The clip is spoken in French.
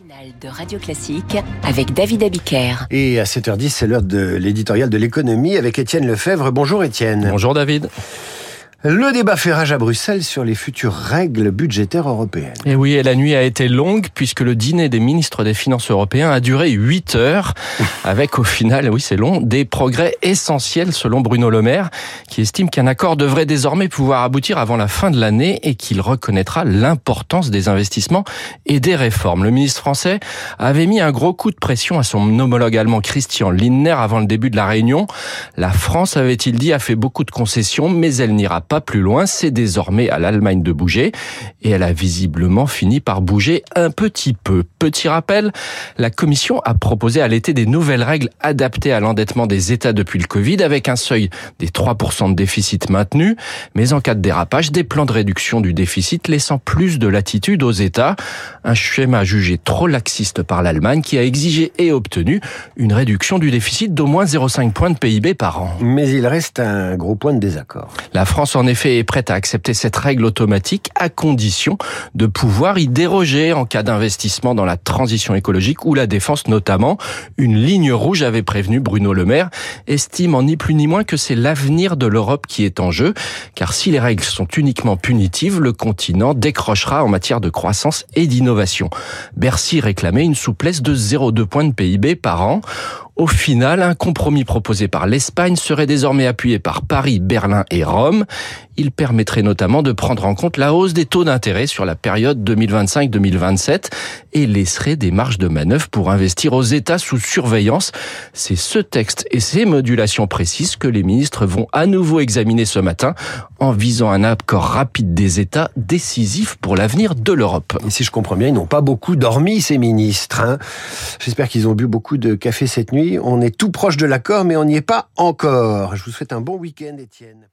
matinale de Radio Classique avec David Abiker. Et à 7h10, c'est l'heure de l'éditorial de l'économie avec Étienne Lefebvre. Bonjour Étienne. Bonjour David. Le débat fait rage à Bruxelles sur les futures règles budgétaires européennes. Et oui, et la nuit a été longue puisque le dîner des ministres des Finances européens a duré 8 heures avec au final, oui c'est long, des progrès essentiels selon Bruno Le Maire qui estime qu'un accord devrait désormais pouvoir aboutir avant la fin de l'année et qu'il reconnaîtra l'importance des investissements et des réformes. Le ministre français avait mis un gros coup de pression à son homologue allemand Christian Lindner avant le début de la réunion. La France, avait-il dit, a fait beaucoup de concessions mais elle n'ira pas plus loin, c'est désormais à l'Allemagne de bouger, et elle a visiblement fini par bouger un petit peu. Petit rappel, la Commission a proposé à l'été des nouvelles règles adaptées à l'endettement des États depuis le Covid, avec un seuil des 3% de déficit maintenu, mais en cas de dérapage, des plans de réduction du déficit laissant plus de latitude aux États. Un schéma jugé trop laxiste par l'Allemagne qui a exigé et obtenu une réduction du déficit d'au moins 0,5 points de PIB par an. Mais il reste un gros point de désaccord. La France en effet est prête à accepter cette règle automatique à condition de pouvoir y déroger en cas d'investissement dans la transition écologique ou la défense notamment. Une ligne rouge avait prévenu Bruno Le Maire, estime en ni plus ni moins que c'est l'avenir de l'Europe qui est en jeu, car si les règles sont uniquement punitives, le continent décrochera en matière de croissance et d'innovation. Bercy réclamait une souplesse de 0,2 points de PIB par an. Au final, un compromis proposé par l'Espagne serait désormais appuyé par Paris, Berlin et Rome. Il permettrait notamment de prendre en compte la hausse des taux d'intérêt sur la période 2025-2027 et laisserait des marges de manœuvre pour investir aux États sous surveillance. C'est ce texte et ces modulations précises que les ministres vont à nouveau examiner ce matin en visant un accord rapide des États décisif pour l'avenir de l'Europe. Si je comprends bien, ils n'ont pas beaucoup dormi, ces ministres. Hein J'espère qu'ils ont bu beaucoup de café cette nuit. On est tout proche de l'accord, mais on n'y est pas encore. Je vous souhaite un bon week-end, Étienne.